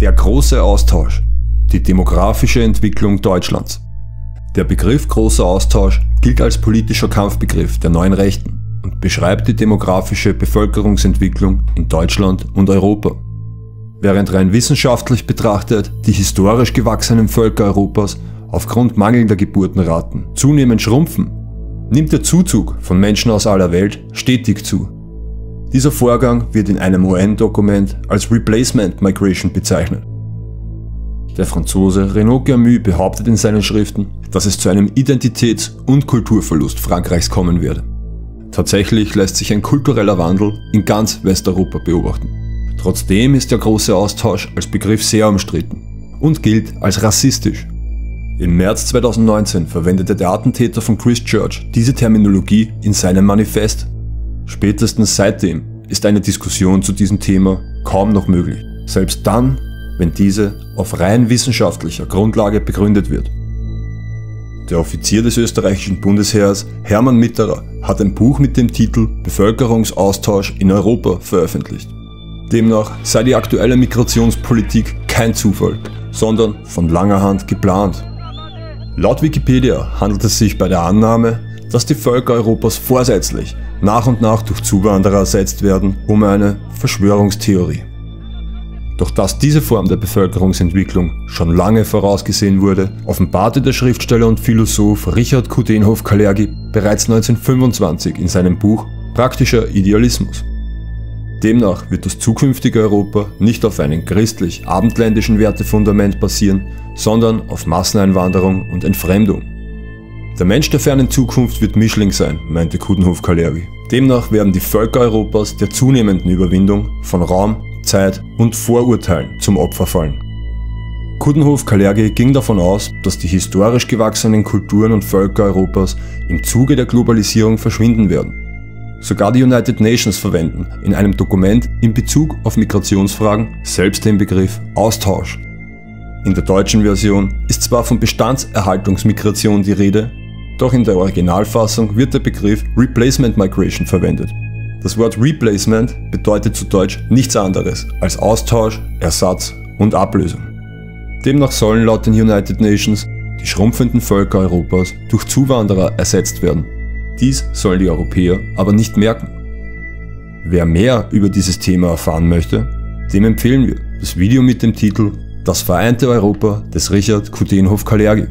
Der große Austausch. Die demografische Entwicklung Deutschlands. Der Begriff großer Austausch gilt als politischer Kampfbegriff der neuen Rechten und beschreibt die demografische Bevölkerungsentwicklung in Deutschland und Europa. Während rein wissenschaftlich betrachtet die historisch gewachsenen Völker Europas aufgrund mangelnder Geburtenraten zunehmend schrumpfen, nimmt der Zuzug von Menschen aus aller Welt stetig zu. Dieser Vorgang wird in einem UN-Dokument als Replacement Migration bezeichnet. Der Franzose Renaud Camus behauptet in seinen Schriften, dass es zu einem Identitäts- und Kulturverlust Frankreichs kommen werde. Tatsächlich lässt sich ein kultureller Wandel in ganz Westeuropa beobachten. Trotzdem ist der große Austausch als Begriff sehr umstritten und gilt als rassistisch. Im März 2019 verwendete der Attentäter von Christchurch diese Terminologie in seinem Manifest Spätestens seitdem ist eine Diskussion zu diesem Thema kaum noch möglich. Selbst dann, wenn diese auf rein wissenschaftlicher Grundlage begründet wird. Der Offizier des österreichischen Bundesheers, Hermann Mitterer, hat ein Buch mit dem Titel Bevölkerungsaustausch in Europa veröffentlicht. Demnach sei die aktuelle Migrationspolitik kein Zufall, sondern von langer Hand geplant. Laut Wikipedia handelt es sich bei der Annahme, dass die Völker Europas vorsätzlich nach und nach durch Zuwanderer ersetzt werden, um eine Verschwörungstheorie. Doch dass diese Form der Bevölkerungsentwicklung schon lange vorausgesehen wurde, offenbarte der Schriftsteller und Philosoph Richard Kudenhof-Kalergi bereits 1925 in seinem Buch Praktischer Idealismus. Demnach wird das zukünftige Europa nicht auf einem christlich-abendländischen Wertefundament basieren, sondern auf Masseneinwanderung und Entfremdung. Der Mensch der fernen Zukunft wird Mischling sein, meinte Kudenhof Kalergi. Demnach werden die Völker Europas der zunehmenden Überwindung von Raum, Zeit und Vorurteilen zum Opfer fallen. Kudenhof Kalergi ging davon aus, dass die historisch gewachsenen Kulturen und Völker Europas im Zuge der Globalisierung verschwinden werden. Sogar die United Nations verwenden in einem Dokument in Bezug auf Migrationsfragen selbst den Begriff Austausch. In der deutschen Version ist zwar von Bestandserhaltungsmigration die Rede, doch in der Originalfassung wird der Begriff Replacement Migration verwendet. Das Wort Replacement bedeutet zu Deutsch nichts anderes als Austausch, Ersatz und Ablösung. Demnach sollen laut den United Nations die schrumpfenden Völker Europas durch Zuwanderer ersetzt werden. Dies sollen die Europäer aber nicht merken. Wer mehr über dieses Thema erfahren möchte, dem empfehlen wir das Video mit dem Titel Das vereinte Europa des Richard Kudenhof-Kalergi.